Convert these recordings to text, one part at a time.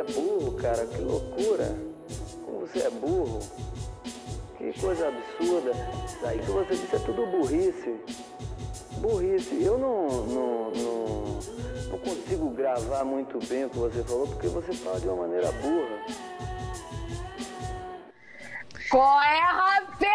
é burro, cara, que loucura. Como você é burro. Que coisa absurda. Daí que você disse é tudo burrice. Burrice. Eu não, não, não, não consigo gravar muito bem o que você falou, porque você fala de uma maneira burra. Qual é, rapaz?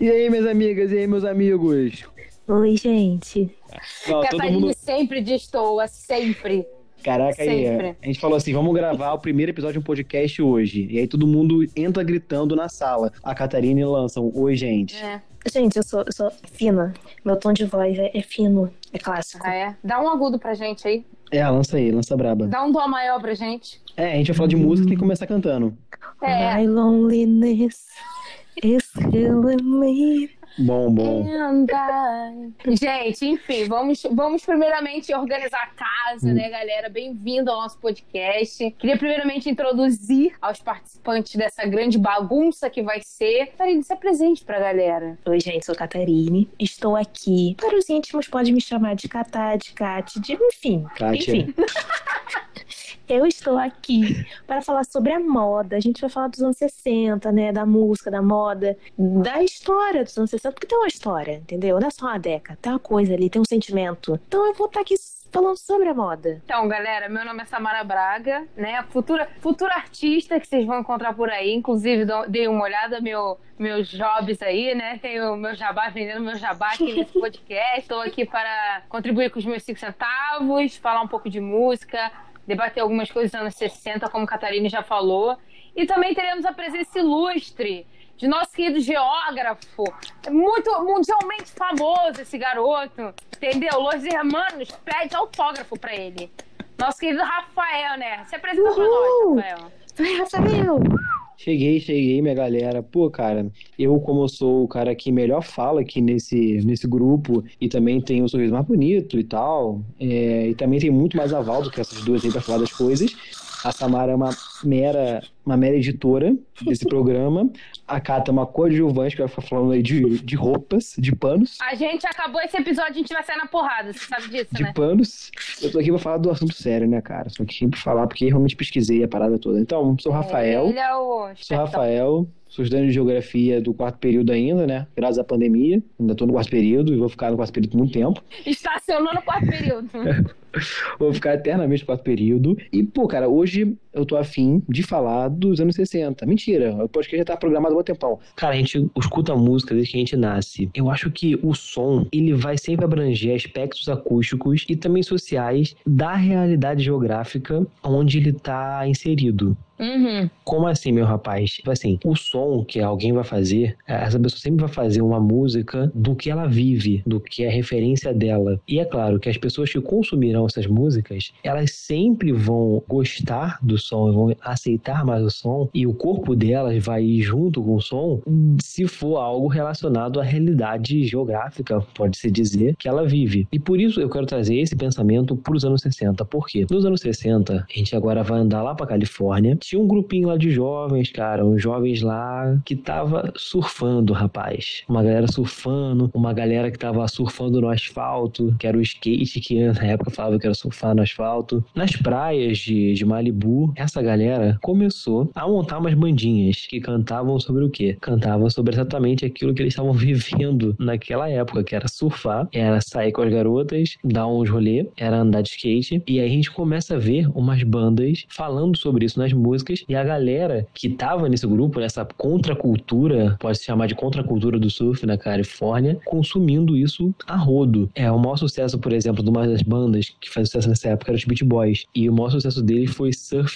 E aí, minhas amigas, e aí, meus amigos? Oi, gente. Todo Catarina mundo... sempre destoa, sempre. Caraca, aí, a gente falou assim, vamos gravar o primeiro episódio de um podcast hoje. E aí todo mundo entra gritando na sala. A Catarina e lançam, oi, gente. É. Gente, eu sou, eu sou fina. Meu tom de voz é, é fino, é clássico. Ah, é? Dá um agudo pra gente aí. É, lança aí, lança braba. Dá um dó maior pra gente. É, a gente vai falar de música e tem que começar cantando. É. My loneliness is killing me. Bom, bom. And I- Gente, enfim, vamos, vamos primeiramente organizar a casa, né, galera? Bem-vindo ao nosso podcast. Queria primeiramente introduzir aos participantes dessa grande bagunça que vai ser. Catarina, se presente pra galera. Oi, gente, sou Catarine. Estou aqui. Para os íntimos, pode me chamar de Catá, de Cate, de enfim. Kátia. Enfim. Eu estou aqui para falar sobre a moda. A gente vai falar dos anos 60, né? Da música, da moda, da história dos anos 60, porque tem uma história, entendeu? Não é só uma década, tem uma coisa ali, tem um sentimento. Então eu vou estar aqui falando sobre a moda. Então, galera, meu nome é Samara Braga, né? Futura, futura artista que vocês vão encontrar por aí. Inclusive, dei uma olhada meu, meus jobs aí, né? Tenho meu jabá, vendendo meu jabá aqui nesse podcast. Estou aqui para contribuir com os meus cinco centavos, falar um pouco de música, debater algumas coisas dos anos 60, como a Catarina já falou. E também teremos a presença ilustre de nosso querido geógrafo, muito mundialmente famoso esse garoto, entendeu? Los Hermanos pede autógrafo pra ele. Nosso querido Rafael, né? Se apresenta pra nós, Rafael. Rafael! Cheguei, cheguei, minha galera. Pô, cara, eu, como eu sou o cara que melhor fala aqui nesse, nesse grupo e também tenho o sorriso mais bonito e tal, é, e também tenho muito mais aval do que essas duas aí pra falar das coisas. A Samara é uma mera, uma mera editora desse programa. A Cata é uma coadjuvante que vai ficar falando aí de, de roupas, de panos. A gente acabou esse episódio, a gente vai sair na porrada, você sabe disso, de né? panos. Eu tô aqui pra falar do assunto sério, né, cara? Tô aqui pra falar porque realmente pesquisei a parada toda. Então, sou Rafael. Ele é o Sou espertão. Rafael, sou estudante de geografia do quarto período ainda, né? Graças à pandemia. Ainda tô no quarto período e vou ficar no quarto período por muito tempo. Estacionou no quarto período. Vou ficar eternamente no quarto período. E, pô, cara, hoje eu tô afim de falar dos anos 60. Mentira, o podcast já tá programado há um tempão. Cara, a gente escuta música desde que a gente nasce. Eu acho que o som, ele vai sempre abranger aspectos acústicos e também sociais da realidade geográfica onde ele tá inserido. Uhum. Como assim, meu rapaz? Tipo assim, o som que alguém vai fazer, essa pessoa sempre vai fazer uma música do que ela vive, do que é referência dela. E é claro que as pessoas que consumirão essas músicas, elas sempre vão gostar do som, vão aceitar mais o som, e o corpo delas vai ir junto com o som, se for algo relacionado à realidade geográfica, pode-se dizer, que ela vive. E por isso eu quero trazer esse pensamento para os anos 60. Por quê? Nos anos 60, a gente agora vai andar lá para Califórnia. Tinha um grupinho lá de jovens, cara, uns jovens lá que tava surfando, rapaz. Uma galera surfando, uma galera que tava surfando no asfalto, que era o skate que na época falava que era surfar no asfalto. Nas praias de, de Malibu, essa galera começou a montar umas bandinhas que cantavam sobre o quê? Cantavam sobre exatamente aquilo que eles estavam vivendo naquela época, que era surfar, era sair com as garotas, dar uns rolê, era andar de skate. E aí a gente começa a ver umas bandas falando sobre isso nas músicas e a galera que tava nesse grupo, nessa contracultura, pode se chamar de contracultura do surf na Califórnia, consumindo isso a rodo. É, o maior sucesso, por exemplo, de uma das bandas que faz sucesso nessa época era os Beach Boys. E o maior sucesso deles foi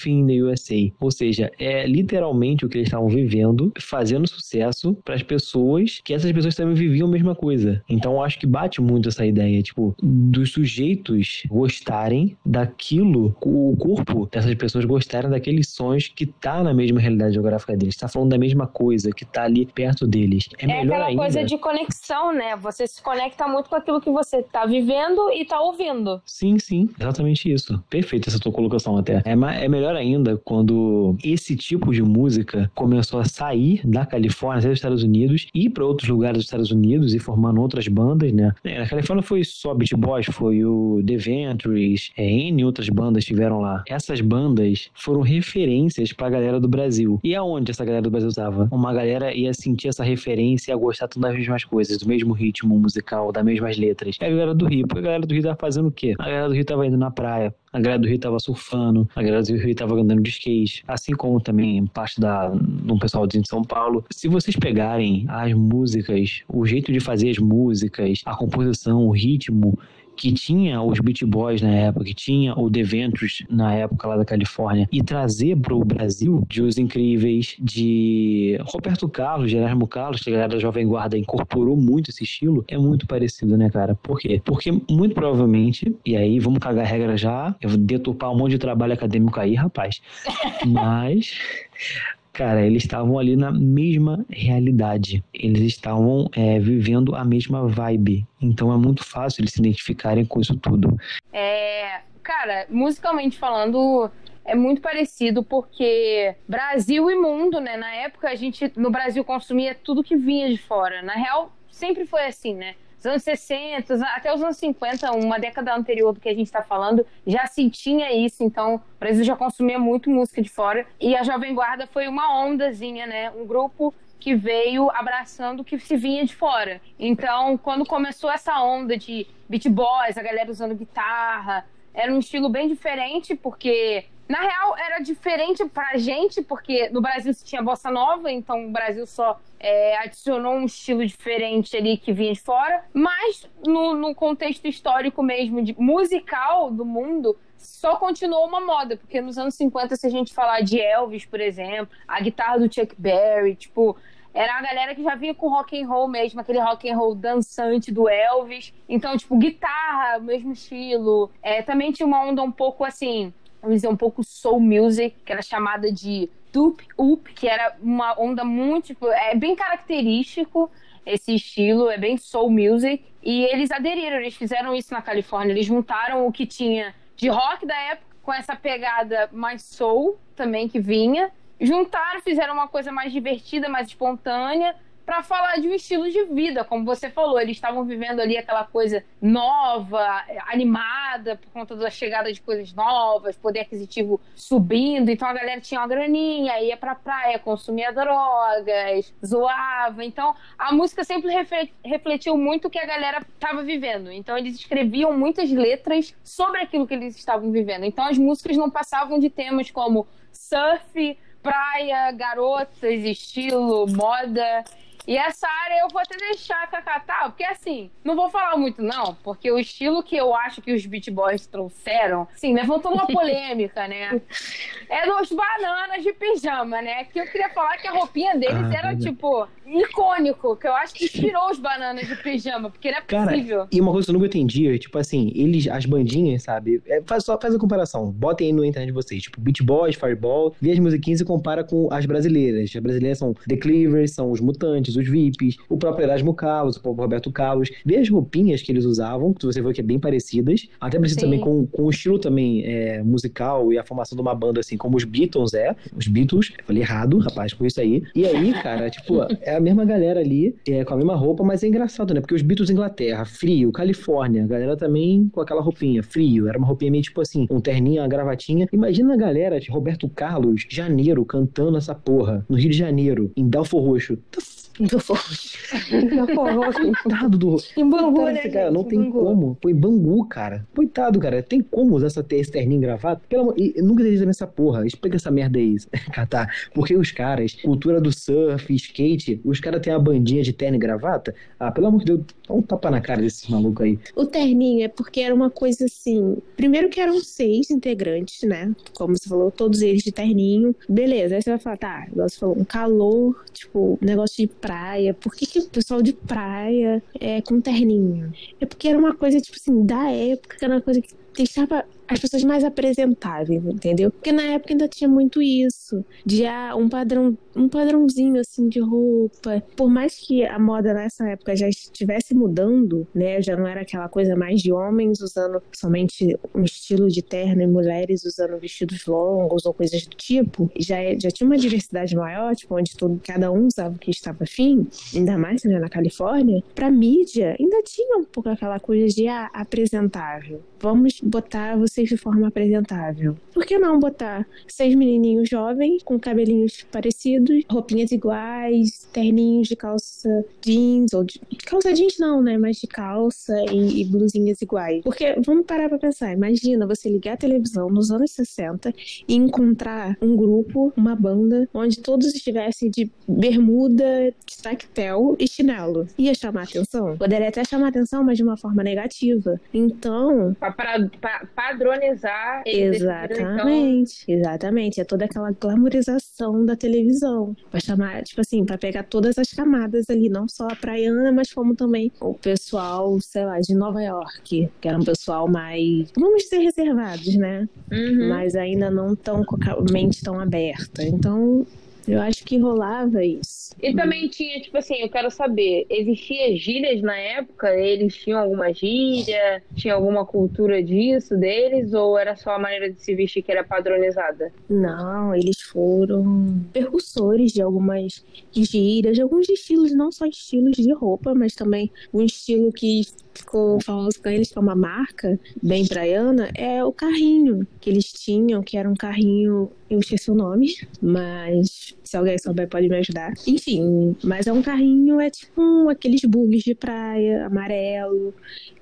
Surfing in the USA. Ou seja, é literalmente o que eles estavam vivendo, fazendo sucesso para as pessoas, que essas pessoas também viviam a mesma coisa. Então eu acho que bate muito essa ideia, tipo, dos sujeitos gostarem daquilo, o corpo dessas pessoas gostarem daqueles sons que tá na mesma realidade geográfica deles, tá falando da mesma coisa, que tá ali perto deles. É, É, melhor aquela ainda. coisa de conexão, né? Você se conecta muito com aquilo que você tá vivendo e tá ouvindo. Sim, sim, exatamente isso. Perfeito essa tua colocação até. É, é melhor ainda quando esse tipo de música começou a sair da Califórnia, sair dos Estados Unidos, ir para outros lugares dos Estados Unidos e formando outras bandas, né? É, na Califórnia foi só Beat Boys, foi o The Ventures, é, N outras bandas tiveram lá. Essas bandas foram referências pra galera do Brasil. E aonde essa galera do Brasil estava? Uma galera ia sentir essa referência e ia gostar tudo das mesmas coisas, do mesmo ritmo musical, das mesmas letras. E a galera do Rio, porque a galera do Rio tava fazendo o quê? A galera do Rio tava indo na praia, a galera do Rio tava surfando, a galera do Rio tava andando de skate, assim como também parte da, do pessoal de São Paulo. Se vocês pegarem as músicas, o jeito de fazer as músicas, a composição, o ritmo, que tinha os Beat Boys na época, que tinha o The Ventures na época lá da Califórnia, e trazer para o Brasil de Os Incríveis, de Roberto Carlos, de Erasmo Carlos, que a galera da Jovem Guarda incorporou muito esse estilo, é muito parecido, né, cara? Por quê? Porque muito provavelmente, e aí vamos cagar a regra já, eu vou deturpar um monte de trabalho acadêmico aí, rapaz, mas cara, eles estavam ali na mesma realidade. Eles estavam é, vivendo a mesma vibe. Então é muito fácil eles se identificarem com isso tudo. É, cara, musicalmente falando, é muito parecido porque Brasil e mundo, né? Na época a gente no Brasil consumia tudo que vinha de fora. Na real, sempre foi assim, né? Os anos 60, até os anos 50, uma década anterior do que a gente está falando, já se tinha isso. Então, o Brasil já consumia muito música de fora. E a Jovem Guarda foi uma ondazinha, né? Um grupo que veio abraçando o que se vinha de fora. Então, quando começou essa onda de beat boys, a galera usando guitarra, era um estilo bem diferente, porque na real, era diferente pra gente, porque no Brasil se tinha bossa nova, então o Brasil só é, adicionou um estilo diferente ali que vinha de fora. Mas no, no contexto histórico mesmo, de musical do mundo, só continuou uma moda, porque nos anos 50, se a gente falar de Elvis, por exemplo, a guitarra do Chuck Berry, tipo, era a galera que já vinha com rock and roll mesmo, aquele rock and roll dançante do Elvis. Então, tipo, guitarra, mesmo estilo. É, também tinha uma onda um pouco assim, vamos dizer, um pouco soul music, que era chamada de doop up, que era uma onda muito, tipo, é bem característico esse estilo, é bem soul music, e eles aderiram, eles fizeram isso na Califórnia, eles juntaram o que tinha de rock da época com essa pegada mais soul também que vinha, juntaram, fizeram uma coisa mais divertida, mais espontânea, para falar de um estilo de vida, como você falou, eles estavam vivendo ali aquela coisa nova, animada por conta da chegada de coisas novas, poder aquisitivo subindo, então a galera tinha uma graninha, ia pra praia, consumia drogas, zoava, então a música sempre refletiu muito o que a galera estava vivendo, então eles escreviam muitas letras sobre aquilo que eles estavam vivendo, então as músicas não passavam de temas como surf, praia, garotas, estilo, moda. E essa área eu vou até deixar a Cacatá, porque assim, não vou falar muito não, porque o estilo que eu acho que os Beat Boys trouxeram, sim, levantou uma polêmica, né? É dos bananas de pijama, né? Que eu queria falar que a roupinha deles ah, era, tipo, icônico, que eu acho que inspirou os bananas de pijama, porque não é possível. Cara, e uma coisa que eu nunca entendi, é, tipo assim, eles, as bandinhas, sabe? É, faz, só faz a comparação, botem aí no internet de vocês, tipo, Beat Boys, Fireball, vê as musiquinhas e compara com as brasileiras. As brasileiras são The Cleavers, são os Mutantes, os VIPs, o próprio Erasmo Carlos, o próprio Roberto Carlos. Vê as roupinhas que eles usavam, que você vê que é bem parecidas, até parecido também com, com o estilo também é, musical e a formação de uma banda, assim, como os Beatles é. Os Beatles, falei errado, rapaz, com isso aí. E aí, cara, tipo, é a mesma galera ali, é, com a mesma roupa, mas é engraçado, né? Porque os Beatles Inglaterra, frio, Califórnia, a galera também com aquela roupinha, frio, era uma roupinha meio tipo assim, um terninho, uma gravatinha. Imagina a galera de Roberto Carlos, janeiro, cantando essa porra, no Rio de Janeiro, em Dalfor Roxo. Do Roxo. Coitado do. Em Bangu, né? Cara, não tem Bangu. como. Em Bangu, cara. Coitado, cara. Tem como usar essa terninha gravata? Pelo amor... E, nunca entendi essa porra. Explica essa merda aí, Catar. Porque os caras, cultura do surf, skate, os caras têm a bandinha de terno e gravata. Ah, pelo amor de Deus, dá um tapa na cara desses malucos aí. O terninho é porque era uma coisa assim. Primeiro que eram seis integrantes, né? Como você falou, todos eles de terninho. Beleza, aí você vai falar, tá, você falou, um calor, tipo, negócio de praia. Por que, que o pessoal de praia é com terninho? É porque era uma coisa, tipo assim, da época, era uma coisa que deixava as pessoas mais apresentáveis, entendeu? Porque na época ainda tinha muito isso, de ah, um padrão, um padrãozinho assim de roupa. Por mais que a moda nessa época já estivesse mudando, né? Já não era aquela coisa mais de homens usando somente um estilo de terno e mulheres usando vestidos longos ou coisas do tipo. Já, já tinha uma diversidade maior, tipo, onde todo, cada um usava o que estava afim, ainda mais né, na Califórnia. Pra mídia, ainda tinha um pouco aquela coisa de ah, apresentável. Vamos botar você de forma apresentável. Por que não botar seis menininhos jovens com cabelinhos parecidos, roupinhas iguais, terninhos de calça jeans, ou de calça jeans não, né? Mas de calça e, e blusinhas iguais. Porque vamos parar pra pensar. Imagina você ligar a televisão nos anos 60 e encontrar um grupo, uma banda, onde todos estivessem de bermuda, tactel e chinelo. Ia chamar atenção? Poderia até chamar atenção, mas de uma forma negativa. Então. Pra, padronizar. Exatamente, então... exatamente. É toda aquela glamorização da televisão. Pra chamar, tipo assim, pra pegar todas as camadas ali, não só a praiana, mas como também o pessoal, sei lá, de Nova York, que era um pessoal mais, vamos dizer, reservados, né? Uhum. Mas ainda não tão com a mente tão aberta. Então, eu acho que rolava isso. E também tinha, tipo assim, eu quero saber, existia gírias na época? Eles tinham alguma gíria? Tinha alguma cultura disso deles? Ou era só a maneira de se vestir que era padronizada? Não, eles foram percussores de algumas gírias, de alguns estilos, não só estilos de roupa, mas também um estilo que ficou famoso com eles, que é uma marca bem praiana, é o carrinho que eles tinham, que era um carrinho, eu esqueci o nome, mas se alguém souber pode me ajudar. Enfim, mas é um carrinho, é tipo um, aqueles bugs de praia, amarelo.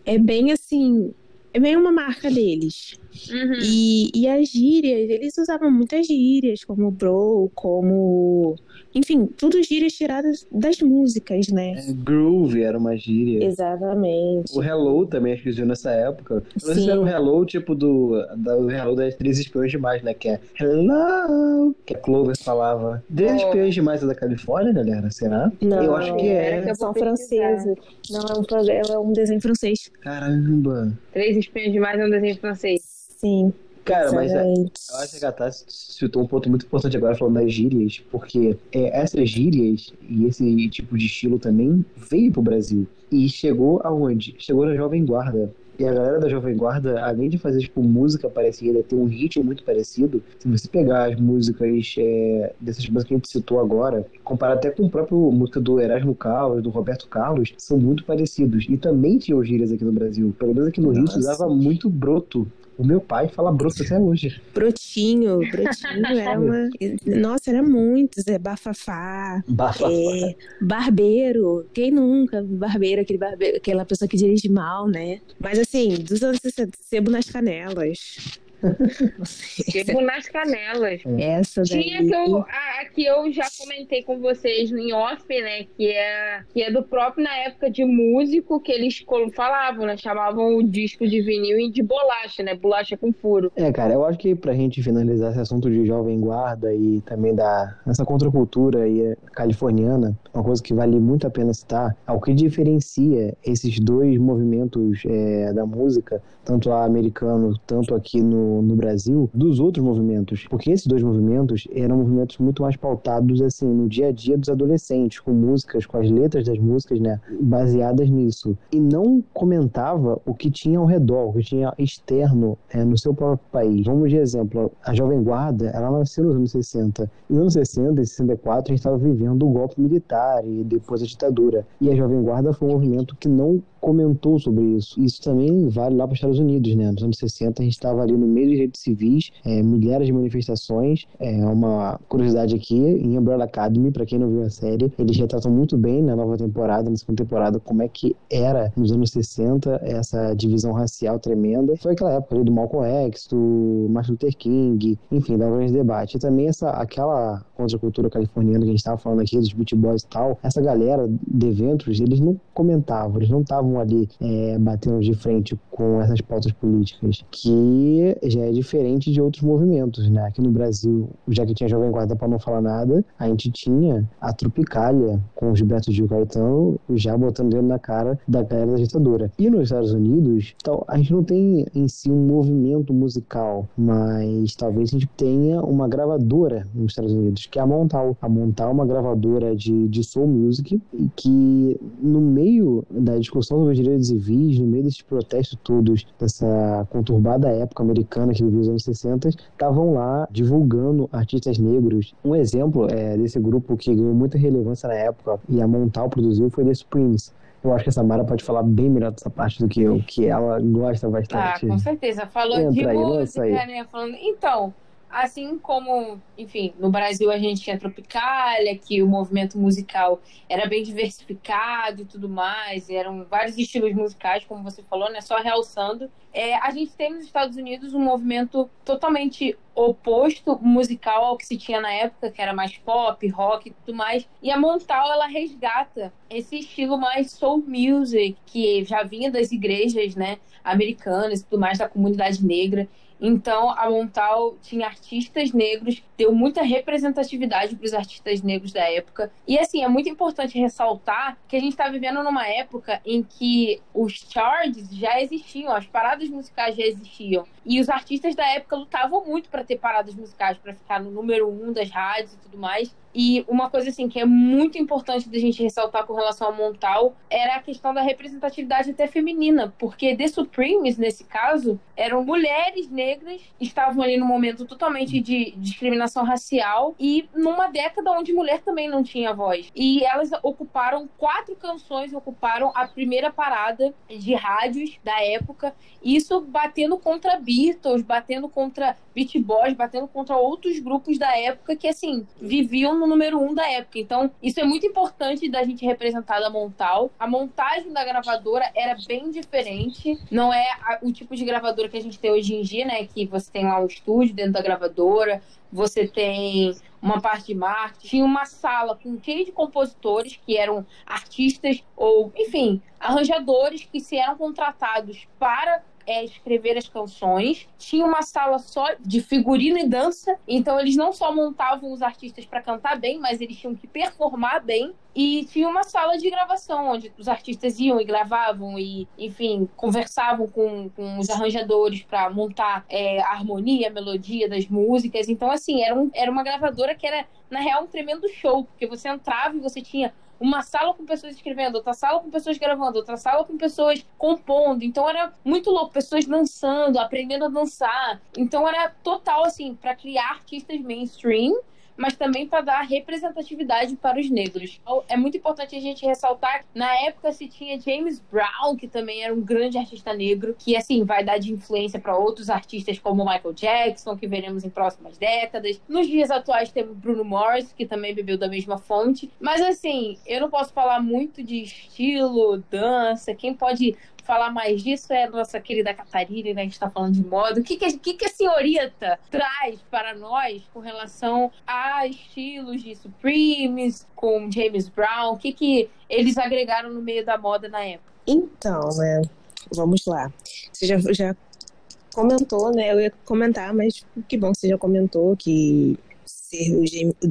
É bem assim, é bem uma marca deles. Uhum. E, e as gírias, eles usavam muitas gírias, como bro, como enfim, tudo gírias tiradas das músicas, né? É, groove era uma gíria. Exatamente. O Hello também acho que usou nessa época. Não sei se era o Hello, tipo do, do Hello das Três Espiões Demais, né? Que é Hello, que a Clover falava. Três oh. Espiões Demais é da Califórnia, galera? Será? Não, eu acho que é. é são franceses. Não, é um, é um desenho francês. Caramba. Três Espiões Demais é um desenho francês. Sim. Cara, mas é, eu acho que a Gatá citou um ponto muito importante agora falando das gírias, porque é, essas gírias e esse tipo de estilo também veio pro Brasil. E chegou aonde? Chegou na Jovem Guarda. E a galera da Jovem Guarda, além de fazer tipo música parecida, ter um ritmo muito parecido, se você pegar as músicas é, dessas músicas que a gente citou agora, comparar até com o próprio música do Erasmo Carlos, do Roberto Carlos, são muito parecidos. E também tinham gírias aqui no Brasil. Pelo menos aqui no Rio, usava muito broto o meu pai fala broto até hoje. Brotinho, brotinho era uma. Nossa, era muito. Zé Bafafá. Bafafá. É, barbeiro. Quem nunca? Barbeiro, aquele barbeiro, aquela pessoa que dirige mal, né? Mas assim, dos anos 60, sebo nas canelas. Tipo nas canelas. Essa daí. Tinha que eu, a, que eu já comentei com vocês em off, né? Que é, que é do próprio na época de músico que eles falavam, né? Chamavam o disco de vinil de bolacha, né? Bolacha com furo. É, cara, eu acho que pra gente finalizar esse assunto de jovem guarda e também da essa contracultura aí californiana, uma coisa que vale muito a pena citar, é o que diferencia esses dois movimentos é, da música, tanto lá americano, tanto aqui no no, Brasil dos outros movimentos, porque esses dois movimentos eram movimentos muito mais pautados assim no dia a dia dos adolescentes, com músicas, com as letras das músicas, né, baseadas nisso, e não comentava o que tinha ao redor, o que tinha externo é, no seu próprio país. Vamos de exemplo, a Jovem Guarda, ela nasceu nos anos 60. Nos anos 60 e 64 a gente estava vivendo o golpe militar e depois a ditadura. E a Jovem Guarda foi um movimento que não comentou sobre isso. Isso também vale lá para os Estados Unidos, né? Nos anos 60 a gente estava ali no meio de redes civis, é, milhares de manifestações. É uma curiosidade aqui, em Umbrella Academy, para quem não viu a série, eles retratam muito bem na nova temporada, na segunda temporada, como é que era nos anos 60 essa divisão racial tremenda. Foi aquela época ali do Malcolm X, do Martin Luther King, enfim, da grande debate. E também essa, aquela contracultura californiana que a gente estava falando aqui, dos beat boys e tal, essa galera de eventos, eles não comentavam, eles não estavam estavam ali é, batendo de frente com essas pautas políticas, que já é diferente de outros movimentos, né? Aqui no Brasil, já que tinha Jovem Guarda para não falar nada, a gente tinha a Tropicália com o Gilberto Gil Caetano já botando dentro na cara da galera da ditadura. E nos Estados Unidos, então, a gente não tem em si um movimento musical, mas talvez a gente tenha uma gravadora nos Estados Unidos, que é a Montal. A Montal é uma gravadora de, de soul music que no meio da discussão os direitos civis, no meio desses protestos todos, dessa conturbada época americana que vivia os anos 60, estavam lá divulgando artistas negros. Um exemplo é, desse grupo que ganhou muita relevância na época e a Montal produziu foi The Supremes. Eu acho que a Samara pode falar bem melhor dessa parte do que eu, que ela gosta bastante. Ah, com certeza. Falou Entra de aí, música, né? Falando... Então, Assim como, enfim, no Brasil a gente tinha Tropicália, que o movimento musical era bem diversificado e tudo mais, eram vários estilos musicais, como você falou, né? Só realçando. É, a gente tem nos Estados Unidos um movimento totalmente oposto musical ao que se tinha na época, que era mais pop, rock e tudo mais. E a Montal, ela resgata esse estilo mais soul music, que já vinha das igrejas, né, americanas e tudo mais, da comunidade negra. Então, a Montal tinha artistas negros, deu muita representatividade para os artistas negros da época. E, assim, é muito importante ressaltar que a gente está vivendo numa época em que os charts já existiam, as paradas musicais já existiam. E os artistas da época lutavam muito para ter paradas musicais, para ficar no número um das rádios e tudo mais. E uma coisa assim que é muito importante da gente ressaltar com relação ao Montal era a questão da representatividade até feminina, porque The Supremes, nesse caso, eram mulheres negras, estavam ali no momento totalmente de discriminação racial e numa década onde mulher também não tinha voz. E elas ocuparam quatro canções, ocuparam a primeira parada de rádios da época, isso batendo contra Beatles, batendo contra Beat Boys, batendo contra outros grupos da época que assim viviam número um da época. Então, isso é muito importante da gente representar da Montal. A montagem da gravadora era bem diferente. Não é o tipo de gravadora que a gente tem hoje em dia, né? Que você tem lá um estúdio dentro da gravadora, você tem uma parte de marketing, tinha uma sala com cheio de compositores que eram artistas ou, enfim, arranjadores que se eram contratados para é escrever as canções. Tinha uma sala só de figurino e dança, então eles não só montavam os artistas para cantar bem, mas eles tinham que performar bem. E tinha uma sala de gravação onde os artistas iam e gravavam e, enfim, conversavam com, com os arranjadores para montar é, a harmonia, a melodia das músicas. Então, assim, era, um, era uma gravadora que era, na real, um tremendo show, porque você entrava e você tinha uma sala com pessoas escrevendo, outra sala com pessoas gravando, outra sala com pessoas compondo. Então era muito louco, pessoas dançando, aprendendo a dançar. Então era total assim para criar artistas mainstream mas também para dar representatividade para os negros. Então, é muito importante a gente ressaltar na época se tinha James Brown, que também era um grande artista negro, que assim vai dar de influência para outros artistas como Michael Jackson, que veremos em próximas décadas. Nos dias atuais temos Bruno Mars, que também bebeu da mesma fonte. Mas assim, eu não posso falar muito de estilo, dança. Quem pode falar mais disso é a nossa querida Catarina, né? A gente está falando de moda. O que, que, que, que a senhorita traz para nós com relação a estilos de Supremes, com James Brown? O que, que eles agregaram no meio da moda na época? Então, né? Vamos lá. Você já, já comentou, né? Eu ia comentar, mas que bom que você já comentou que o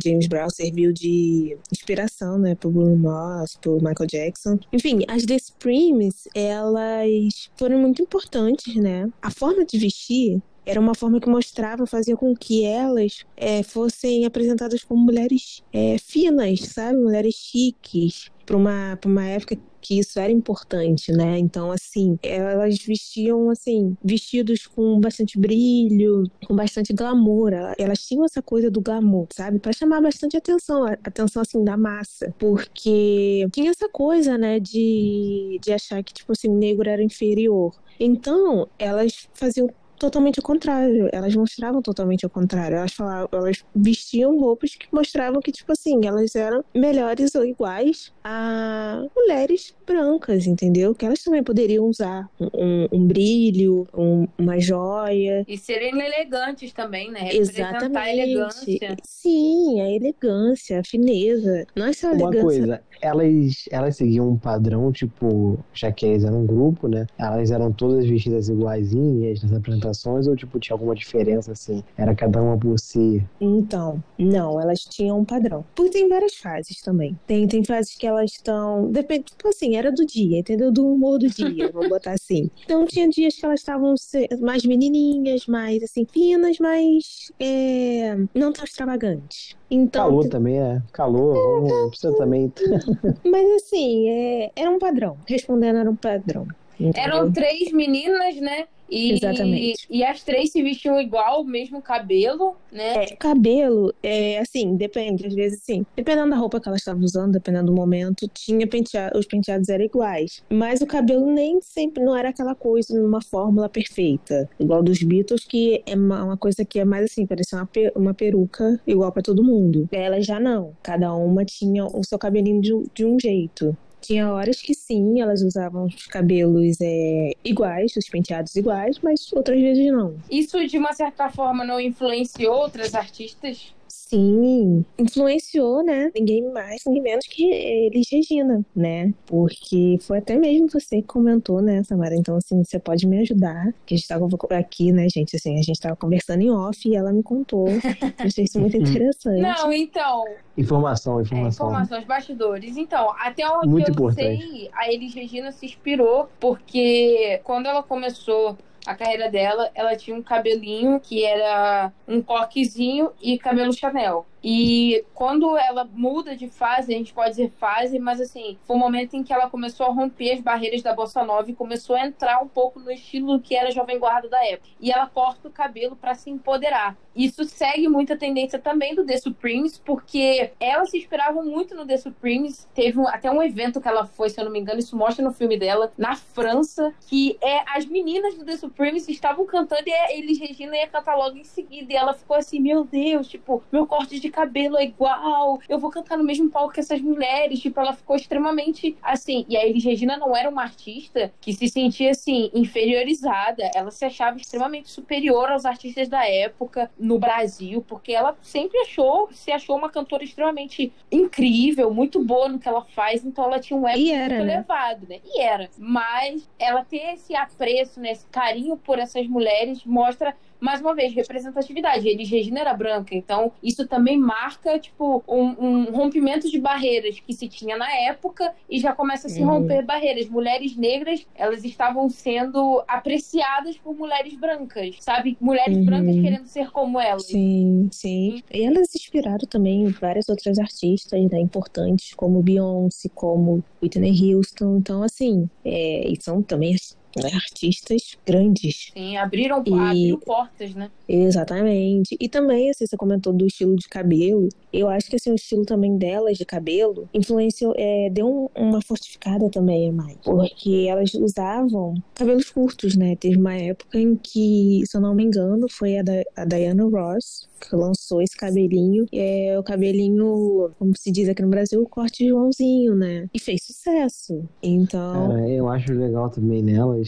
James Brown serviu de inspiração, né, pro Bruno Mars, pro Michael Jackson. Enfim, as The Supremes, elas foram muito importantes, né? A forma de vestir era uma forma que mostrava, fazia com que elas é, fossem apresentadas como mulheres é, finas, sabe? Mulheres chiques, para uma, uma época que isso era importante, né? Então, assim, elas vestiam, assim, vestidos com bastante brilho, com bastante glamour. Elas tinham essa coisa do glamour, sabe? Para chamar bastante atenção, atenção, assim, da massa. Porque tinha essa coisa, né, de, de achar que, tipo assim, negro era inferior. Então, elas faziam totalmente ao contrário. Elas mostravam totalmente ao contrário. Elas falavam, elas vestiam roupas que mostravam que, tipo assim, elas eram melhores ou iguais a mulheres brancas, entendeu? Que elas também poderiam usar um, um, um brilho, um, uma joia. E serem elegantes também, né? Representar Exatamente. a elegância. Sim, a elegância, a fineza. Não é só a Uma elegância. coisa, elas, elas seguiam um padrão, tipo, já que eles eram um grupo, né? Elas eram todas vestidas iguaizinhas nas apresentações, ou tipo, tinha alguma diferença assim? Era cada uma por si. Então, não, elas tinham um padrão. Porque tem várias fases também. Tem, tem fases que elas estão. Depende, tipo assim, era do dia, entendeu? Do humor do dia, vamos botar assim. Então tinha dias que elas estavam mais menininhas, mais assim, finas, mas é, não tão extravagantes. Então, Calor também, né? Calor, não precisa também. mas assim, é, era um padrão. Respondendo, era um padrão. entendeu? Eram três meninas, né? E, Exatamente. E as três se vestiam igual, o mesmo cabelo, né? É, cabelo, é assim, depende, às vezes assim, dependendo da roupa que ela estava usando, dependendo do momento, tinha penteado, os penteados eram iguais. Mas o cabelo nem sempre não era aquela coisa numa fórmula perfeita, igual dos Beatles, que é uma, uma coisa que é mais assim, parecia uma, pe- uma peruca igual para todo mundo. Elas já não, cada uma tinha o seu cabelinho de, de um jeito. Tinha horas que sim, elas usavam os cabelos é, iguais, os penteados iguais, mas outras vezes não. Isso, de uma certa forma, não influenciou outras artistas? Sim, influenciou, né? Ninguém mais, ninguém menos que Elis Regina, né? Porque foi até mesmo você que comentou, né, Samara? Então, assim, você pode me ajudar. Que a gente tava aqui, né, gente? Assim, a gente tava conversando em off e ela me contou. Eu achei isso muito interessante. Não, então, Informação, É, informação. informações, bastidores. Então, até onde Muito eu importante. sei, a Elis Regina se inspirou, porque quando ela começou a carreira dela, ela tinha um cabelinho que era um coquezinho e cabelo Chanel. E quando ela muda de fase, a gente pode dizer fase, mas assim, foi o momento em que ela começou a romper as barreiras da bossa nova e começou a entrar um pouco no estilo que era jovem guarda da época. E ela corta o cabelo para se empoderar. Isso segue muita tendência também do The Supremes, porque ela se inspirava muito no The Supremes. Teve um- até um evento que ela foi, se eu não me engano, isso mostra no filme dela, na França, que é as meninas do The Supremes estavam cantando e a Elis Regina ia cantar logo em seguida. E ela ficou assim, meu Deus, tipo, meu corte de cabelo é igual, eu vou cantar no mesmo palco que essas mulheres. Tipo, ela ficou extremamente assim. E a Elis Regina não era uma artista que se sentia assim, inferiorizada. Ela se achava extremamente superior aos artistas da época no Brasil, porque ela sempre achou, se achou uma cantora extremamente incrível, muito boa no que ela faz, então ela tinha um ego E era, muito né? elevado, né? E era. Mas ela ter esse apreço, né, esse carinho por essas mulheres mostra mais uma vez, representatividade. Elis Regina era branca, então isso também marca, tipo, um, um rompimento de barreiras que se tinha na época e já começa a se Uhum. romper barreiras. Mulheres negras, elas estavam sendo apreciadas por mulheres brancas, sabe? Mulheres Uhum. brancas querendo ser como elas. Sim, sim. E elas inspiraram também várias outras artistas né, importantes, como Beyoncé, como Whitney Houston. Então, assim, é, e são também né, artistas grandes. Sim, abriram, E- abriu portas, né? Exatamente. E também, assim, você comentou do estilo de cabelo. Eu acho que, assim, o estilo também delas de cabelo influenciou, é, deu um- uma fortificada também a mais. Porque elas usavam cabelos curtos, né? Teve uma época em que, se eu não me engano, foi a, da, a Diana Ross que lançou esse cabelinho. É o cabelinho, como se diz aqui no Brasil, o corte Joãozinho, né? E fez sucesso. Então, Cara, eu acho legal também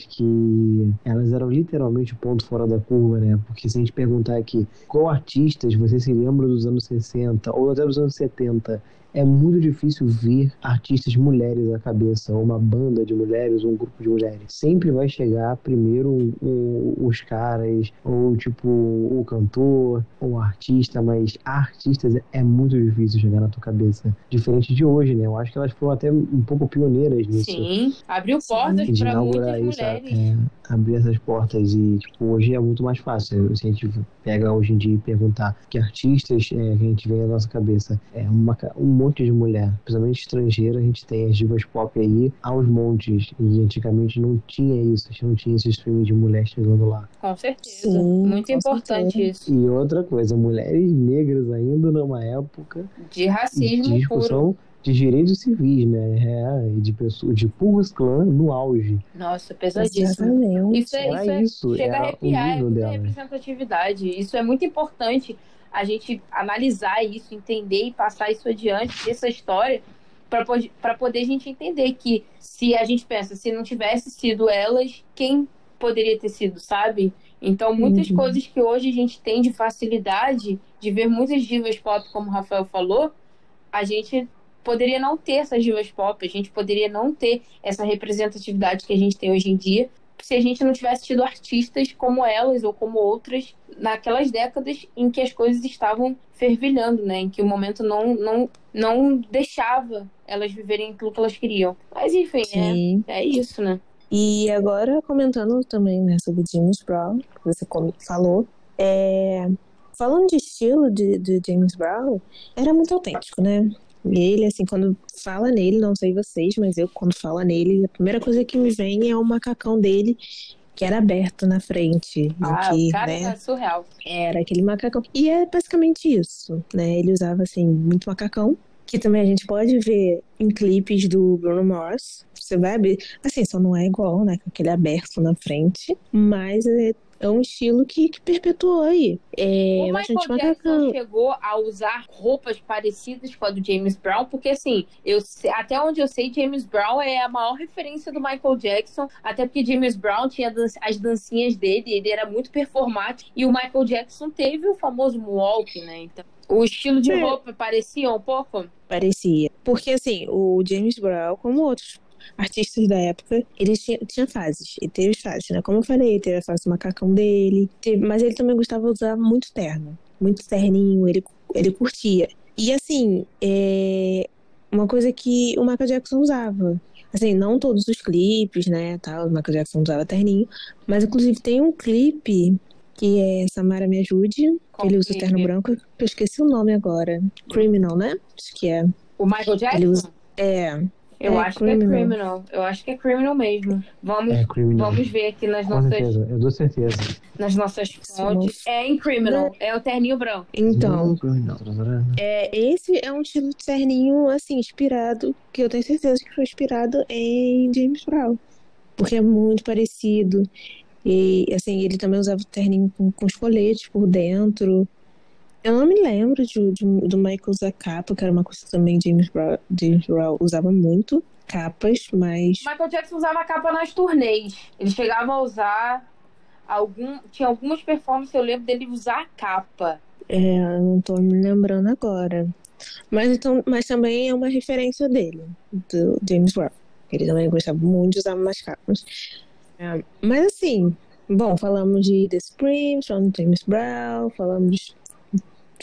que elas eram literalmente o ponto fora da curva, né? Porque se a gente perguntar aqui qual artistas você se lembra dos anos 60 ou até dos anos 70, é muito difícil ver artistas mulheres à cabeça, ou uma banda de mulheres, ou um grupo de mulheres. Sempre vai chegar primeiro um- os caras, ou tipo o cantor, ou o artista, mas artistas é muito difícil chegar na tua cabeça. Diferente de hoje, né? Eu acho que elas foram até um pouco pioneiras nisso Sim, abriu portas para muitas isso, mulheres. é, abrir essas portas e tipo, hoje é muito mais fácil. Se a gente pega hoje em dia e perguntar que artistas é, que a gente vê na nossa cabeça, é uma, um monte de mulher, principalmente estrangeira, a gente tem as divas pop aí aos montes. E antigamente não tinha isso, a gente não tinha esse streaming de mulher chegando lá. Com certeza. Sim, Muito com importante certeza. isso. E outra coisa, mulheres negras ainda numa época De de racismo puro. discussão de direitos civis, né? É, e de pessoas, de Purros Clã no auge. Nossa, pesadíssimo. Exatamente. Isso é, Era isso, é- isso, chega a era o arrepiar, é muita dela. representatividade. Isso é muito importante a gente analisar isso, entender e passar isso adiante dessa história para poder a gente entender que se a gente pensa, se não tivesse sido elas, quem poderia ter sido, sabe? Então, muitas Uhum. coisas que hoje a gente tem de facilidade de ver muitas divas pop, como o Rafael falou, a gente poderia não ter essas divas pop, a gente poderia não ter essa representatividade que a gente tem hoje em dia, se a gente não tivesse tido artistas como elas ou como outras naquelas décadas em que as coisas estavam fervilhando, né? Em que o momento não, não, não deixava elas viverem aquilo que elas queriam. Mas enfim, Sim. é, é isso, né? E agora, comentando também né, sobre James Brown, que você falou, é, falando de estilo de, de James Brown, era muito autêntico, né? Ele, assim, quando fala nele, não sei vocês, mas eu, quando fala nele, a primeira coisa que me vem é o macacão dele, que era aberto na frente. Ah, que, o cara né, é surreal. era aquele macacão. E é basicamente isso, né? Ele usava, assim, muito macacão. Que também a gente pode ver em clipes do Bruno Mars. Você vai abrir. Assim, só não é igual, né? Com aquele aberto na frente. Mas é, é um estilo que, que perpetuou aí. É o bastante Michael Jackson chegou a usar roupas parecidas com a do James Brown, porque assim, eu até onde eu sei, James Brown é a maior referência do Michael Jackson, até porque James Brown tinha dan- as dancinhas dele, ele era muito performático, e o Michael Jackson teve o famoso moonwalk, né? Então, o estilo de roupa parecia um pouco. Parecia. Porque, assim, o James Brown, como outros artistas da época, ele tinha, tinha fases. Ele teve fases, né? Como eu falei, teve a fase do macacão dele. teve- mas ele também gostava de usar muito terno. Muito terninho, ele, ele curtia. E, assim, é uma coisa que o Michael Jackson usava. Assim, não todos os clipes, né, tal, o Michael Jackson usava terninho. Mas, inclusive, tem um clipe que é Samara Me Ajude, Qual ele usa o terno branco. Eu esqueci o nome agora. Criminal, né? Acho que é. O Michael Jackson? Ele usa- É, Eu é acho Criminal. que é criminal. Eu acho que é criminal mesmo. Vamos, É criminal. vamos ver aqui nas Com nossas, certeza, eu dou certeza. nas nossas fontes. É em criminal. É o terninho branco. então, é, esse é um estilo de terninho, assim, inspirado, que eu tenho certeza que foi inspirado em James Brown. Porque é muito parecido. E, assim, ele também usava o terninho com, com os coletes por dentro. Eu não me lembro de, de- do Michael usar capa, que era uma coisa que também James Brown, James Brown usava muito. Capas, mas Michael Jackson usava capa nas turnês. Ele chegava a usar algum. Tinha algumas performances, eu lembro dele usar capa. É, eu não tô me lembrando agora. Mas, então, mas também é uma referência dele, do James Brown. Ele também gostava muito de usar umas capas. É, mas assim, bom, falamos de The Supremes, falamos de James Brown, falamos,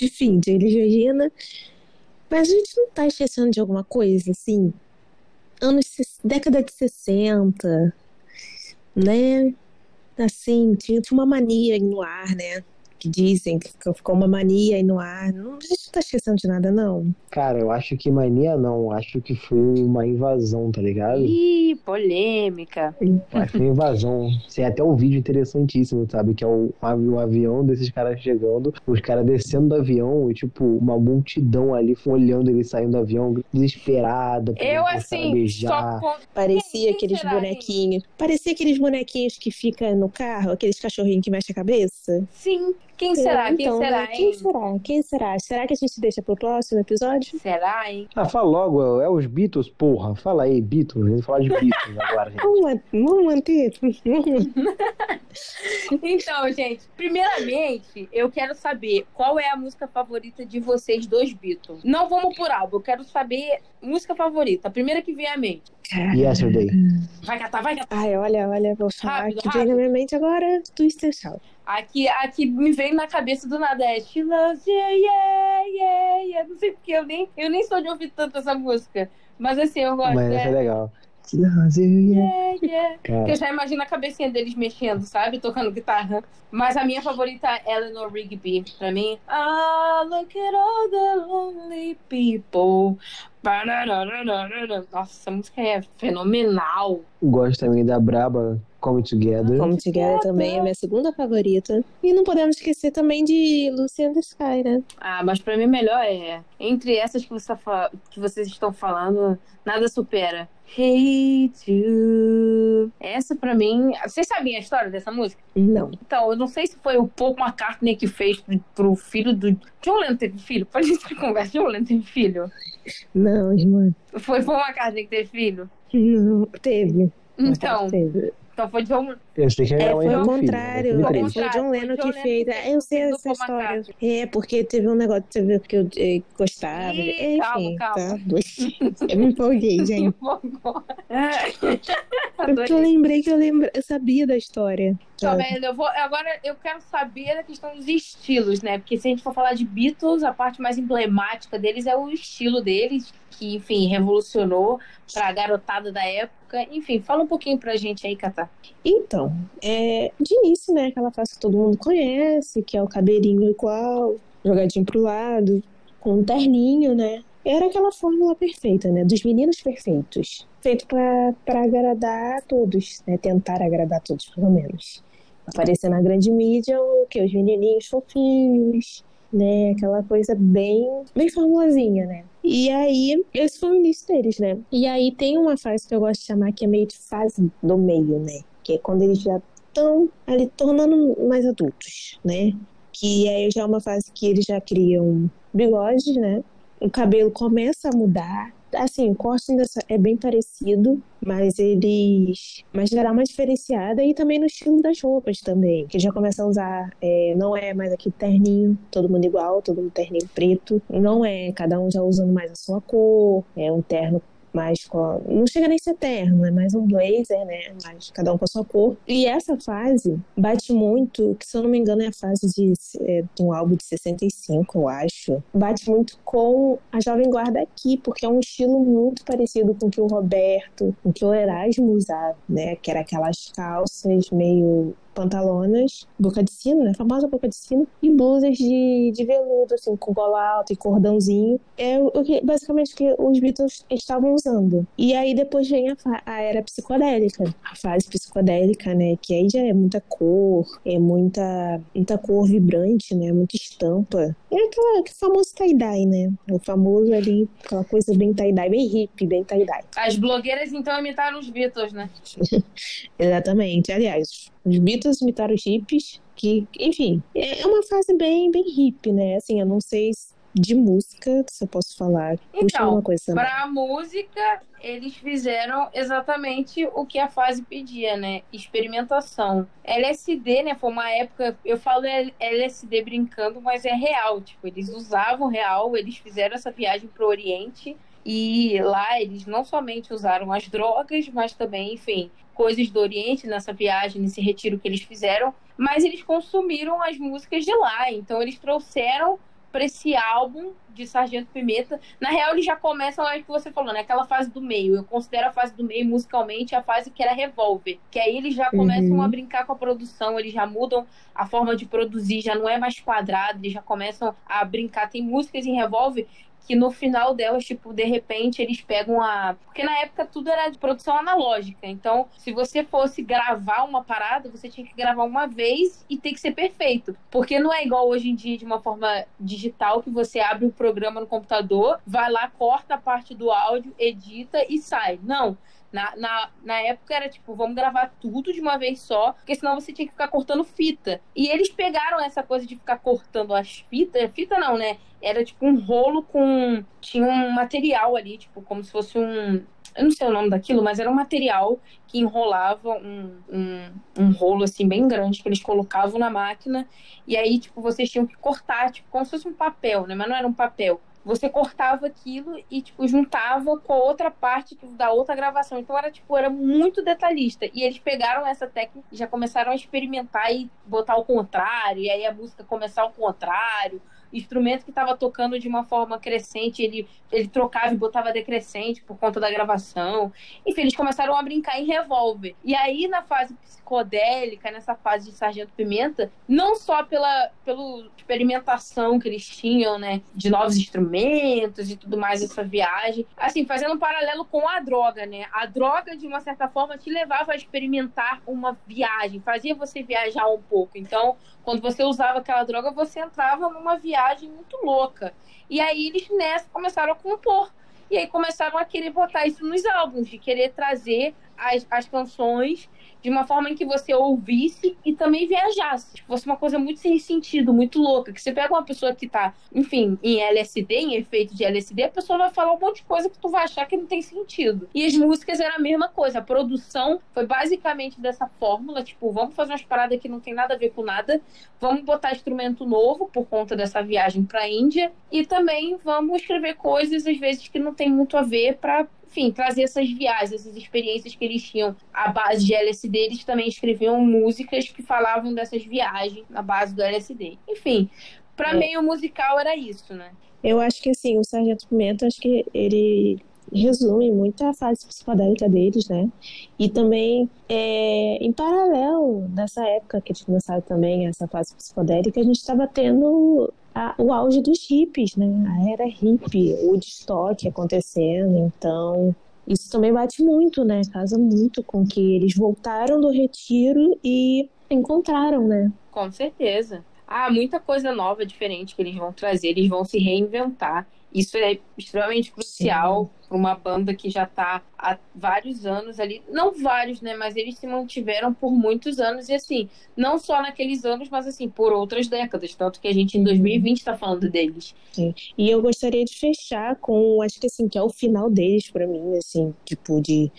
enfim, de Elis Regina. Mas a gente não tá esquecendo de alguma coisa, assim? Anos, década de 60, né? Assim, tinha, uma mania aí no ar, né? Que dizem que ficou uma mania aí no ar. Não, a gente tá esquecendo de nada, não. Cara, eu acho que mania não. Acho que foi uma invasão, tá ligado? Ih, polêmica. Que foi invasão. Tem até um vídeo interessantíssimo, sabe? Que é o, um um avião desses caras chegando, os caras descendo do avião e, tipo, uma multidão ali olhando ele saindo do avião, desesperada. Eu, assim, beijar. só Parecia aqueles bonequinhos. Parecia aqueles bonequinhos que ficam no carro, aqueles cachorrinhos que mexem a cabeça. Sim. Quem será? Quem Então, será, Quem hein? será? Quem será? Será que a gente deixa pro próximo episódio? Será, hein? Ah, fala logo, é os Beatles, porra. Fala aí, Beatles. Vamos falar de Beatles agora, gente. Vamos, man- vamos manter? Então, gente, primeiramente, eu quero saber qual é a música favorita de vocês dois Beatles. Não vamos por álbum, eu quero saber música favorita, a primeira que vem à mente. Yesterday. Vai catar, vai catar. Ai, olha, olha, vou falar Rápido, que veio na minha mente agora Twister Shout. Aqui, aqui me veio na cabeça do nada é She loves you, yeah, yeah, yeah. Não sei porque eu nem, eu nem sou de ouvir tanto essa música. Mas assim, eu gosto. Mas essa é é, legal. Yeah. yeah, yeah. Cara, Eu já imagino a cabecinha deles mexendo, sabe? Tocando guitarra. Mas a minha favorita é Eleanor Rigby. Pra mim. Ah, look at all the lonely people. Nossa, essa música é fenomenal. gosto também da Braba, Come Together. Come Together também é minha segunda favorita. E não podemos esquecer também de Lucy and the Sky, né? Ah, mas pra mim melhor é. Entre essas que, você tá que vocês estão falando, nada supera. Hate you. Essa pra mim. Vocês sabem a história dessa música? Não. Então, eu não sei se foi o Paul McCartney que fez pro, pro filho do. John Lennon teve filho? Pode gente conversa. John Lennon teve filho? Não, irmã. Foi Paul McCartney que teve filho? Não, teve. Então. Teve. Então foi John. Eu que É, foi o filho, contrário. né? Foi. Foi John Lennon que Lennon fez. que Eu sei essa história. É, porque teve um negócio teve, que eu eh, gostava. Ih, Enfim, calma, calma. tá? Eu me empolguei, gente. É porque eu lembrei que eu, lembra... eu sabia da história. Vendo? Eu vou, agora eu quero saber da questão dos estilos, né? Porque se a gente for falar de Beatles, a parte mais emblemática deles é o estilo deles, que, enfim, revolucionou pra garotada da época. Enfim, fala um pouquinho pra gente aí, Catar. Então, é, de início, né, aquela fase que todo mundo conhece, que é o cabelinho igual, jogadinho pro lado, com um terninho, né? Era aquela fórmula perfeita, né? Dos meninos perfeitos. Feito pra agradar a todos, né? Tentar agradar a todos, pelo menos. Aparecer na grande mídia o que? Os menininhos fofinhos, né? Aquela coisa bem, bem formulazinha, né? E aí, esse foi o início deles, né? E aí tem uma fase que eu gosto de chamar que é meio de fase do meio, né? Que é quando eles já estão ali tornando mais adultos, né? Que aí já é uma fase que eles já criam bigodes, né? O cabelo começa a mudar. Assim, o ainda é bem parecido, mas eles. Mas já dá uma diferenciada e também no estilo das roupas também. Que já começa a usar. é, não é mais aquele terninho, todo mundo igual, todo mundo terninho preto. Não é, cada um já usando mais a sua cor. É um terno mais. Não chega nem a ser terno, é mais um blazer, né? Mas cada um com a sua cor. E essa fase bate muito, que se eu não me engano é a fase de, é, de um álbum de 65, eu acho. Bate muito com a Jovem Guarda aqui, porque é um estilo muito parecido com o que o Roberto, com o que o Erasmo usava, né? Que era aquelas calças meio pantalonas, boca de sino, né? Famosa boca de sino, e blusas de, de veludo, assim, com gola alta e cordãozinho. É o que, basicamente o que os Beatles estavam usando. E aí depois vem a, a era psicodélica, a fase psicodélica, né? Que aí já é muita cor, é muita, muita cor vibrante, né? Muita estampa. É aquela, aquele famoso tie-dye, né? O famoso ali, aquela coisa bem tie-dye, bem hippie, bem tie-dye. As blogueiras então imitaram os Beatles, né? Exatamente. Aliás, os Beatles imitaram os hippies, que, enfim, é uma fase bem, bem hippie, né? Assim, eu não sei se- de música, se eu posso falar. Então, coisa também. Pra música, eles fizeram exatamente o que a fase pedia, né? Experimentação. LSD, né? Foi uma época. Eu falo LSD brincando, mas é real. Tipo, eles usavam real, eles fizeram essa viagem pro Oriente. E lá eles não somente usaram as drogas, mas também, enfim, coisas do Oriente nessa viagem, nesse retiro que eles fizeram. Mas eles consumiram as músicas de lá. Então eles trouxeram para esse álbum de Sargento Pimenta. Na real, eles já começam lá que você falou, né? Aquela fase do meio. Eu considero a fase do meio musicalmente a fase que era Revolver. Que aí eles já começam Uhum. a brincar com a produção, eles já mudam a forma de produzir, já não é mais quadrado, eles já começam a brincar. Tem músicas em Revolver que no final delas, tipo, de repente eles pegam a. Porque na época tudo era de produção analógica. Então, se você fosse gravar uma parada, você tinha que gravar uma vez e tem que ser perfeito. Porque não é igual hoje em dia de uma forma digital que você abre o programa no computador, vai lá, corta a parte do áudio, edita e sai. Não. Na, na, na época era tipo, vamos gravar tudo de uma vez só, porque senão você tinha que ficar cortando fita. E eles pegaram essa coisa de ficar cortando as fitas. Fita não, né? Era tipo um rolo com. Tinha um material ali, tipo, como se fosse um. Eu não sei o nome daquilo, mas era um material que enrolava um, um, um rolo assim bem grande que eles colocavam na máquina. E aí, tipo, vocês tinham que cortar, tipo, como se fosse um papel, né? Mas não era um papel você cortava aquilo e, tipo, juntava com a outra parte da outra gravação. Então era, tipo, era muito detalhista. E eles pegaram essa técnica e já começaram a experimentar e botar ao contrário, e aí a música começar ao contrário. Instrumento que estava tocando de uma forma crescente, ele, ele trocava e botava decrescente por conta da gravação. Enfim, eles começaram a brincar em revólver. E aí, na fase psicodélica, nessa fase de Sargento Pimenta, não só pela, pela experimentação que eles tinham, né, de novos instrumentos instrumentos e tudo mais, essa viagem. Assim, fazendo um paralelo com a droga, né? A droga, de uma certa forma, te levava a experimentar uma viagem, fazia você viajar um pouco. Então, quando você usava aquela droga, você entrava numa viagem muito louca. E aí eles nessa começaram a compor. E aí começaram a querer botar isso nos álbuns, de querer trazer as, as canções de uma forma em que você ouvisse e também viajasse. Tipo, fosse uma coisa muito sem sentido, muito louca. Que você pega uma pessoa que tá, enfim, em LSD, em efeito de LSD, a pessoa vai falar um monte de coisa que tu vai achar que não tem sentido. E as músicas eram a mesma coisa. A produção foi basicamente dessa fórmula, tipo, vamos fazer umas paradas que não tem nada a ver com nada, vamos botar instrumento novo por conta dessa viagem pra Índia e também vamos escrever coisas, às vezes, que não tem muito a ver para enfim, trazer essas viagens, essas experiências que eles tinham à base de LSD, eles também escreviam músicas que falavam dessas viagens na base do LSD. Enfim, para é. meio musical era isso, né? Eu acho que assim, o Sargento Pimenta, acho que ele resume muito a fase psicodélica deles, né? E também, é, em paralelo, nessa época que eles começaram também essa fase psicodélica, a gente estava tendo a, o auge dos hippies, né? A era hippie, o destoque acontecendo. Então, isso também bate muito, né? Casa muito com que eles voltaram do retiro e encontraram, né? Com certeza. Ah, muita coisa nova, diferente que eles vão trazer, eles vão se reinventar. Isso é extremamente crucial para uma banda que já está há vários anos ali. Não vários, né? Mas eles se mantiveram por muitos anos. E assim, não só naqueles anos, mas assim, por outras décadas. Tanto que a gente em 2020 está falando deles. Sim. E eu gostaria de fechar com, acho que assim, que é o final deles para mim, assim, tipo, de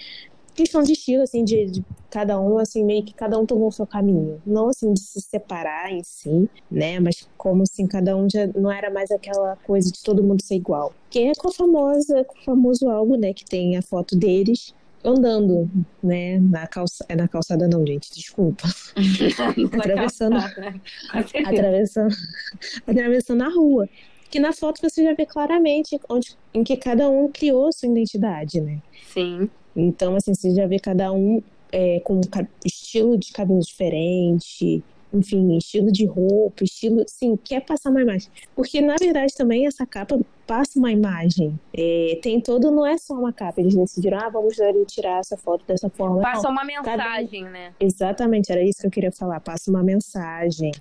questão de estilo, assim, de, de, cada um, assim, meio que cada um tomou o seu caminho. Não, assim, de se separar em si, né? Mas como, assim, cada um já não era mais aquela coisa de todo mundo ser igual. Que é com a famosa, com o famoso álbum, né? Que tem a foto deles andando, né? Na, calça, é na calçada não, gente, desculpa. atravessando, atravessando, atravessando a rua. Que na foto você já vê claramente onde, em que cada um criou sua identidade, né? Sim. Então, assim, você já vê cada um é, com estilo de cabelo diferente, enfim, estilo de roupa, estilo, sim, quer passar uma imagem. Porque, na verdade, também essa capa passa uma imagem. É, tem todo, não é só uma capa. Eles decidiram, ah, vamos tirar essa foto dessa forma. Passa não, uma mensagem, cada... né? Exatamente, era isso que eu queria falar. Passa uma mensagem.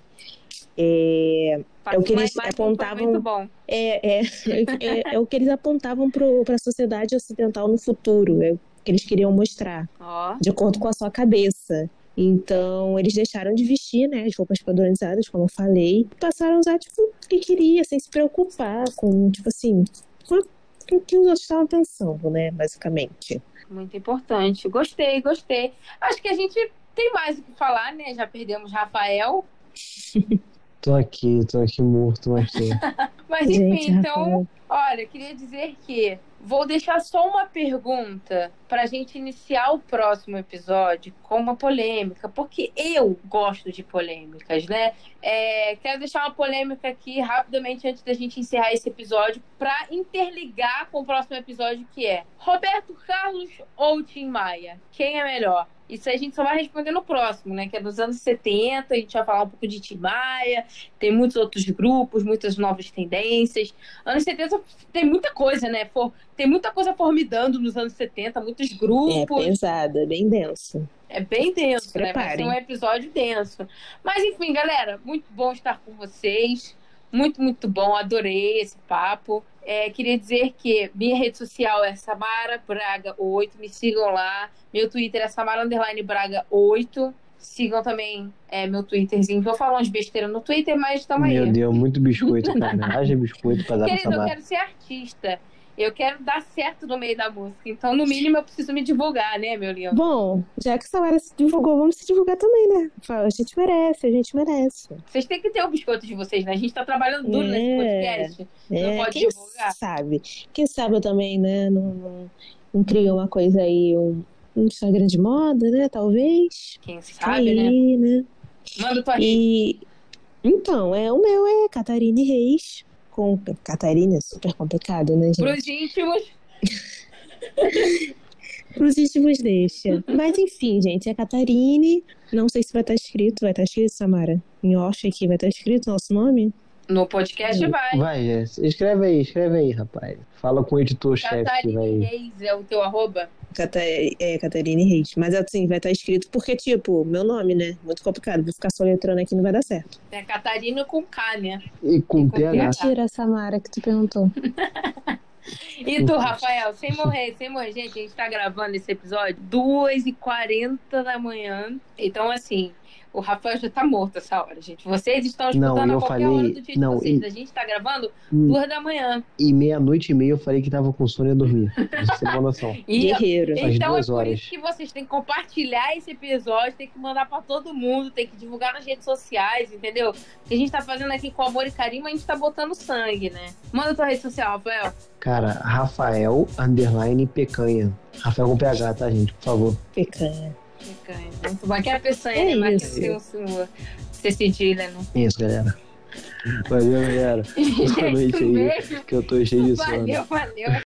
É, é o que eles apontavam. É, é, é, é, o que eles apontavam para a sociedade ocidental no futuro. É que eles queriam mostrar, oh. de acordo com a sua cabeça. Então, eles deixaram de vestir, né, as roupas padronizadas, como eu falei, passaram a usar, tipo, o que queria, sem se preocupar com, tipo assim, com o que os outros estavam pensando, né, basicamente. Muito importante. Gostei, gostei. Acho que a gente tem mais o que falar, né? Já perdemos Rafael. tô aqui, tô aqui morto, mas tô. mas enfim, gente, então, olha, queria dizer que Vou deixar só uma pergunta para a gente iniciar o próximo episódio com uma polêmica, porque eu gosto de polêmicas, né? É, quero deixar uma polêmica aqui rapidamente antes da gente encerrar esse episódio para interligar com o próximo episódio que é Roberto Carlos ou Tim Maia? Quem é melhor? Isso a gente só vai responder no próximo, né? Que é dos anos 70, a gente vai falar um pouco de Tim Maia, tem muitos outros grupos, muitas novas tendências. Anos 70 tem muita coisa, né? For, tem muita coisa formidando nos anos 70, muitos grupos. É pesado, é bem denso. É bem denso, né? Vai ser um episódio denso. Mas enfim, galera, muito bom estar com vocês. Muito, muito bom. Adorei esse papo. É, queria dizer que minha rede social é Samara Braga 8. Me sigam lá. Meu Twitter é Samara Braga 8. Sigam também é, meu Twitterzinho. Vou falar umas besteiras no Twitter, mas estamos aí. Meu Deus, muito biscoito, cara. Haja biscoito pra dar Querido, eu quero ser artista. Eu quero dar certo no meio da música. Então, no mínimo, eu preciso me divulgar, né, meu lindo? Bom, já que a Samara se divulgou, vamos se divulgar também, né? A gente merece, a gente merece. Vocês têm que ter o biscoito de vocês, né? A gente tá trabalhando duro é, nesse podcast. É, não pode quem divulgar. sabe? Quem sabe eu também, né? Não, não, não crio uma coisa aí, um, um Instagram de moda, né? Talvez. Quem sabe, aí, né? né? Manda tua e... Então, é, o meu é Catarine Reis com Catarina, é super complicado, né, gente? Pros íntimos. Pros íntimos deixa. Mas enfim, gente, é Catarine. Não sei se vai estar escrito. Vai estar escrito, Samara? Em off aqui vai estar escrito nosso nome? No podcast vai. Vai, Jess. Escreve aí, escreve aí, rapaz. Fala com o editor-chefe que Catarina vai. Reis é o teu arroba? Cata é, Catarine Reis. Mas assim, vai estar escrito porque, tipo, meu nome, né? Muito complicado. Vou ficar soletrando aqui não vai dar certo. É Catarina com K, né? E com com PH. PH. Mentira, Samara, que tu perguntou. E tu, Rafael, sem morrer, sem morrer, gente, a gente tá gravando esse episódio 2h40 da manhã. Então, assim, o Rafael já tá morto essa hora, gente. Vocês estão Não, escutando eu a qualquer falei- hora do dia não, de vocês. e- A gente tá gravando Hum, 2 da manhã. E meia-noite e meia eu falei que tava com sono e ia dormir. Você tem uma noção. E Guerreiro. Então é duas por horas. isso que vocês têm que compartilhar esse episódio, tem que mandar pra todo mundo, tem que divulgar nas redes sociais, entendeu? O que a gente tá fazendo aqui com amor e carinho, mas a gente tá botando sangue, né? Manda tua rede social, Rafael. Cara, Rafael underline Pecanha. Rafael com PH, tá, gente? Por favor. Picanha. Picanha. Muito bom. É a peçanha, É isso. tem o seu cedilha, isso, galera. Valeu, galera. Boa noite aí, que eu tô cheio de sono. Valeu, valeu.